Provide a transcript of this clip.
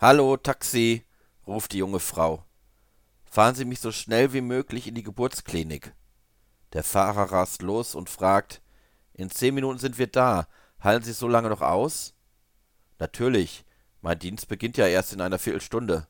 Hallo, Taxi, ruft die junge Frau. Fahren Sie mich so schnell wie möglich in die Geburtsklinik. Der Fahrer rast los und fragt, in zehn Minuten sind wir da. Halten Sie so lange noch aus? Natürlich. Mein Dienst beginnt ja erst in einer Viertelstunde.